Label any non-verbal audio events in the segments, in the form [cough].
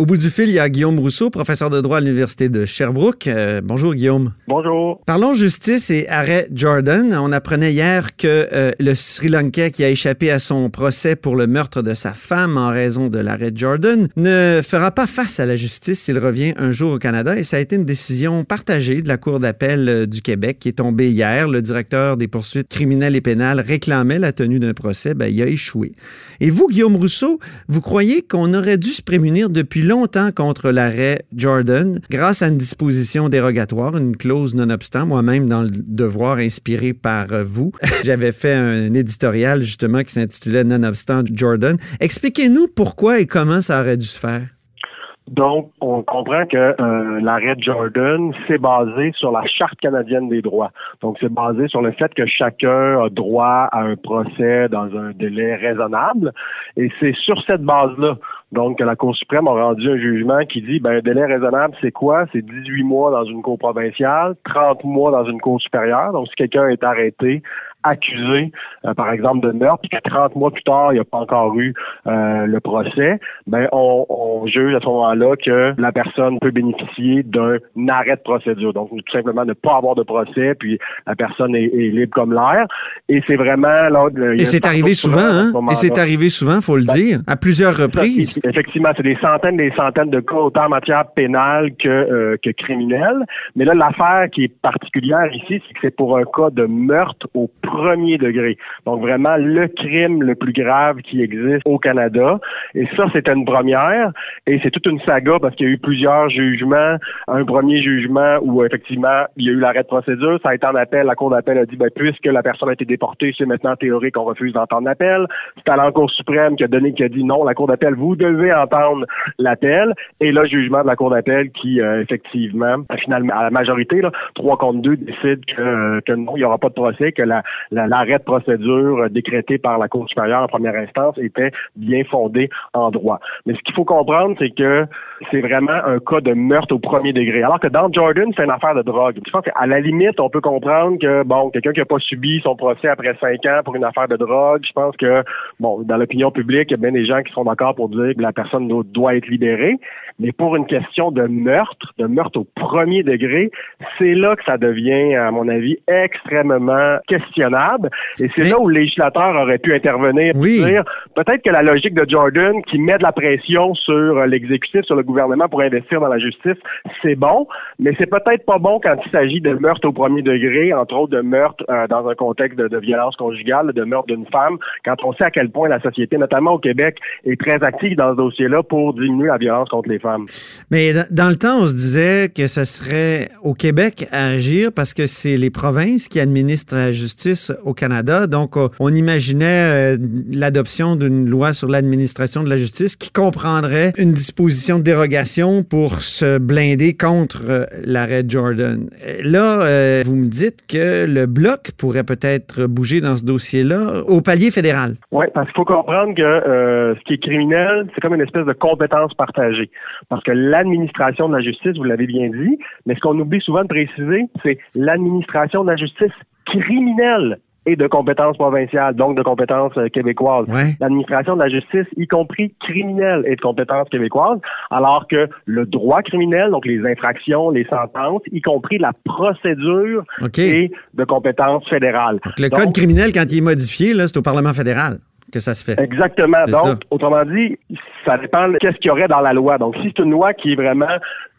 Au bout du fil, il y a Guillaume Rousseau, professeur de droit à l'Université de Sherbrooke. Euh, bonjour Guillaume. Bonjour. Parlons justice et arrêt Jordan. On apprenait hier que euh, le Sri Lankais qui a échappé à son procès pour le meurtre de sa femme en raison de l'arrêt Jordan ne fera pas face à la justice s'il revient un jour au Canada et ça a été une décision partagée de la Cour d'appel euh, du Québec qui est tombée hier. Le directeur des poursuites criminelles et pénales réclamait la tenue d'un procès. Ben, il a échoué. Et vous, Guillaume Rousseau, vous croyez qu'on aurait dû se prémunir depuis longtemps contre l'arrêt Jordan grâce à une disposition dérogatoire, une clause nonobstant. Moi-même, dans le devoir inspiré par vous, [laughs] j'avais fait un éditorial justement qui s'intitulait Nonobstant Jordan. Expliquez-nous pourquoi et comment ça aurait dû se faire. Donc, on comprend que euh, l'arrêt Jordan, c'est basé sur la Charte canadienne des droits. Donc, c'est basé sur le fait que chacun a droit à un procès dans un délai raisonnable. Et c'est sur cette base-là, donc, la Cour suprême a rendu un jugement qui dit, ben, un délai raisonnable, c'est quoi? C'est 18 mois dans une cour provinciale, 30 mois dans une cour supérieure. Donc, si quelqu'un est arrêté accusé, euh, par exemple, de meurtre, puis que 30 mois plus tard, il n'y a pas encore eu euh, le procès, ben on, on, juge à ce moment-là que la personne peut bénéficier d'un arrêt de procédure. Donc, tout simplement ne pas avoir de procès, puis la personne est, libre comme l'air. Et c'est vraiment là. Et c'est arrivé souvent, hein? Et c'est arrivé souvent, faut le ben, dire, à plusieurs reprises. effectivement, c'est des centaines, des centaines de cas, autant en matière pénale que, euh, que criminelle. Mais là, l'affaire qui est particulière ici, c'est que c'est pour un cas de meurtre au premier degré. Donc vraiment le crime le plus grave qui existe au Canada. Et ça, c'est une première. Et c'est toute une saga parce qu'il y a eu plusieurs jugements. Un premier jugement où effectivement il y a eu l'arrêt de procédure. Ça a été en appel. La Cour d'appel a dit ben, puisque la personne a été déportée, c'est maintenant théorique qu'on refuse d'entendre l'appel. C'est à la Cour suprême qui a donné qui a dit non, la Cour d'appel, vous devez entendre l'appel. Et là, jugement de la Cour d'appel qui, euh, effectivement, finalement, à la majorité, là, 3 contre 2, décide que, euh, que non, il n'y aura pas de procès, que la, l'arrêt de procédure décrété par la Cour supérieure en première instance était bien fondé en droit. Mais ce qu'il faut comprendre, c'est que c'est vraiment un cas de meurtre au premier degré. Alors que dans Jordan, c'est une affaire de drogue. Je pense qu'à la limite, on peut comprendre que, bon, quelqu'un qui n'a pas subi son procès après cinq ans pour une affaire de drogue, je pense que, bon, dans l'opinion publique, il y a bien des gens qui sont d'accord pour dire que la personne doit être libérée. Mais pour une question de meurtre, de meurtre au premier degré, c'est là que ça devient, à mon avis, extrêmement questionnable. Et c'est là où le législateur aurait pu intervenir et dire peut-être que la logique de Jordan qui met de la pression sur l'exécutif, sur le gouvernement pour investir dans la justice, c'est bon, mais c'est peut-être pas bon quand il s'agit de meurtre au premier degré, entre autres de meurtre euh, dans un contexte de, violence conjugale, de meurtre d'une femme, quand on sait à quel point la société, notamment au Québec, est très active dans ce dossier-là pour diminuer la violence contre les femmes. Mais dans le temps, on se disait que ce serait au Québec à agir parce que c'est les provinces qui administrent la justice au Canada. Donc, euh, on imaginait euh, l'adoption d'une loi sur l'administration de la justice qui comprendrait une disposition de dérogation pour se blinder contre euh, l'arrêt Jordan. Là, vous me dites que le bloc pourrait peut-être bouger dans ce dossier-là au palier fédéral. Oui, parce qu'il faut comprendre que ce qui est criminel, c'est comme une espèce de compétence partagée. Parce que l'administration de la justice, vous l'avez bien dit, mais ce qu'on oublie souvent de préciser, c'est l'administration de la justice criminelle et de compétences provinciales, donc de compétences euh, québécoises. L'administration de la justice, y compris criminelle, est de compétences québécoises, alors que le droit criminel, donc les infractions, les sentences, y compris la procédure, est de compétences fédérales. le code criminel, quand il est modifié, c'est au Parlement fédéral que ça se fait. Exactement. Donc, autrement dit, ça dépend de qu'est-ce qu'il y aurait dans la loi. Donc, si c'est une loi qui est vraiment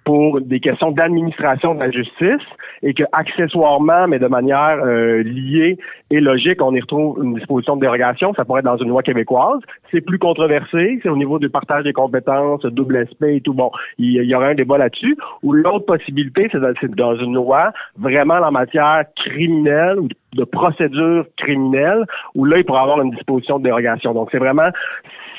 pour des questions d'administration de la justice et que accessoirement, mais de manière euh, liée et logique, on y retrouve une disposition de dérogation, ça pourrait être dans une loi québécoise. C'est plus controversé, c'est au niveau du partage des compétences, double aspect et tout. Bon, il y, aurait un débat là-dessus. Ou l'autre possibilité, c'est dans, une loi vraiment en matière criminelle ou de procédure criminelle, où là, il pourrait avoir une disposition de dérogation. Donc, c'est vraiment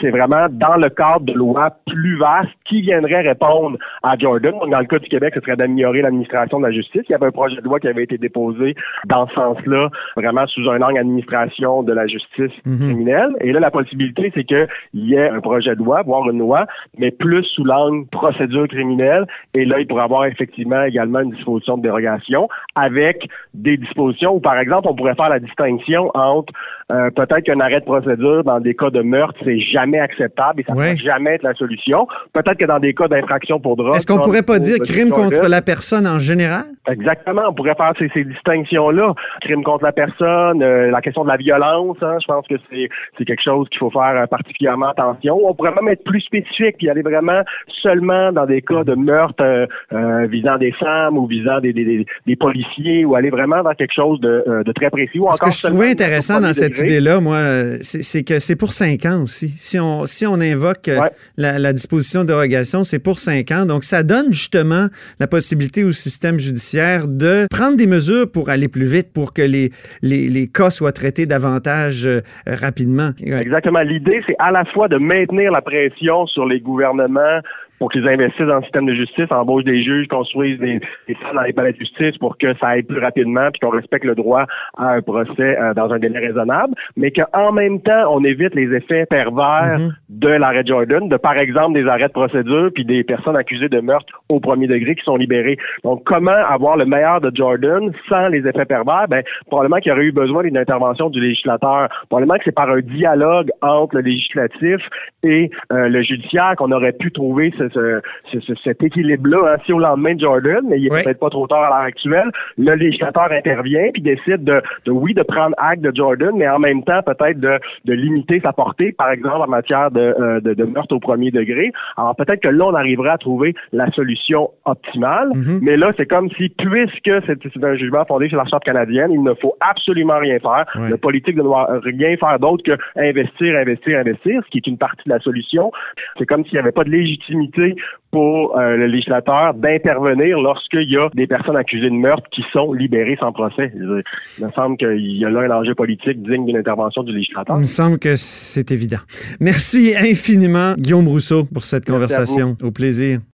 c'est vraiment dans le cadre de lois plus vastes qui viendraient répondre à Jordan. Dans le cas du Québec, ce serait d'améliorer l'administration de la justice. Il y avait un projet de loi qui avait été déposé dans ce sens-là, vraiment sous un angle administration de la justice mhm. criminelle. Et là, la possibilité, c'est qu'il y ait un projet de loi, voire une loi, mais plus sous l'angle procédure criminelle. Et là, il pourrait avoir effectivement également une disposition de dérogation avec des dispositions où, par exemple, on pourrait faire la distinction entre euh, peut-être qu'un arrêt de procédure dans des cas de meurtre, c'est jamais jamais acceptable et ça ne Ouais. va jamais être la solution. Peut-être que dans des cas d'infraction pour drogue. Est-ce qu'on pourrait pas dire crime contre la personne en général? Exactement, on pourrait faire ces, ces distinctions-là. Crime contre la personne, euh, la question de la violence, hein, je pense que c'est c'est quelque chose qu'il faut faire euh, particulièrement attention. On pourrait même être plus spécifique puis aller vraiment seulement dans des cas de meurtre euh, euh, visant des femmes ou visant des, des, des, des policiers ou aller vraiment dans quelque chose de, de très précis. Ou Ce que je trouvais intéressant dans cette idée-là, moi, c'est c'est que c'est pour cinq ans aussi. Si on, si on invoque Ouais. la, la disposition de dérogation, c'est pour cinq ans. Donc, ça donne justement la possibilité au système judiciaire de prendre des mesures pour aller plus vite, pour que les, les, les cas soient traités davantage euh, rapidement. Exactement. L'idée, c'est à la fois de maintenir la pression sur les gouvernements pour qu'ils investissent dans le système de justice, embauchent des juges, construisent des, des salles dans les palais de justice pour que ça aille plus rapidement puis qu'on respecte le droit à un procès euh, dans un délai raisonnable, mais qu'en même temps, on évite les effets pervers Mhm. de l'arrêt Jordan, de par exemple des arrêts de procédure puis des personnes accusées de meurtre au premier degré qui sont libérées. Donc, comment avoir le meilleur de Jordan sans les effets pervers? Ben, probablement qu'il y aurait eu besoin d'une intervention du législateur. Probablement que c'est par un dialogue entre le législatif et euh, le judiciaire qu'on aurait pu trouver ce, ce- ce- ce- cet équilibre-là. hein. Si au lendemain de Jordan, mais il est Ouais. peut-être pas trop tard à l'heure actuelle, le législateur intervient puis décide de, de, oui, de prendre acte de Jordan, mais en même temps peut-être de, de limiter sa portée, par exemple en matière de, euh, de, de meurtre au premier degré. Alors peut-être que là, on arriverait à trouver la solution optimale, Mhm. mais là, c'est comme si, puisque c'est un jugement fondé sur la Charte canadienne, il ne faut absolument rien faire. Ouais. Le politique ne doit rien faire d'autre que investir, investir, investir, ce qui est une partie de la solution. C'est comme s'il n'y avait pas de légitimité pour euh, le législateur d'intervenir lorsqu'il y a des personnes accusées de meurtre qui sont libérées sans procès. Il me semble qu'il y a là un enjeu politique digne d'une intervention du législateur. Il me semble que c'est évident. Merci infiniment, Guillaume Rousseau, pour cette Merci conversation. Au plaisir.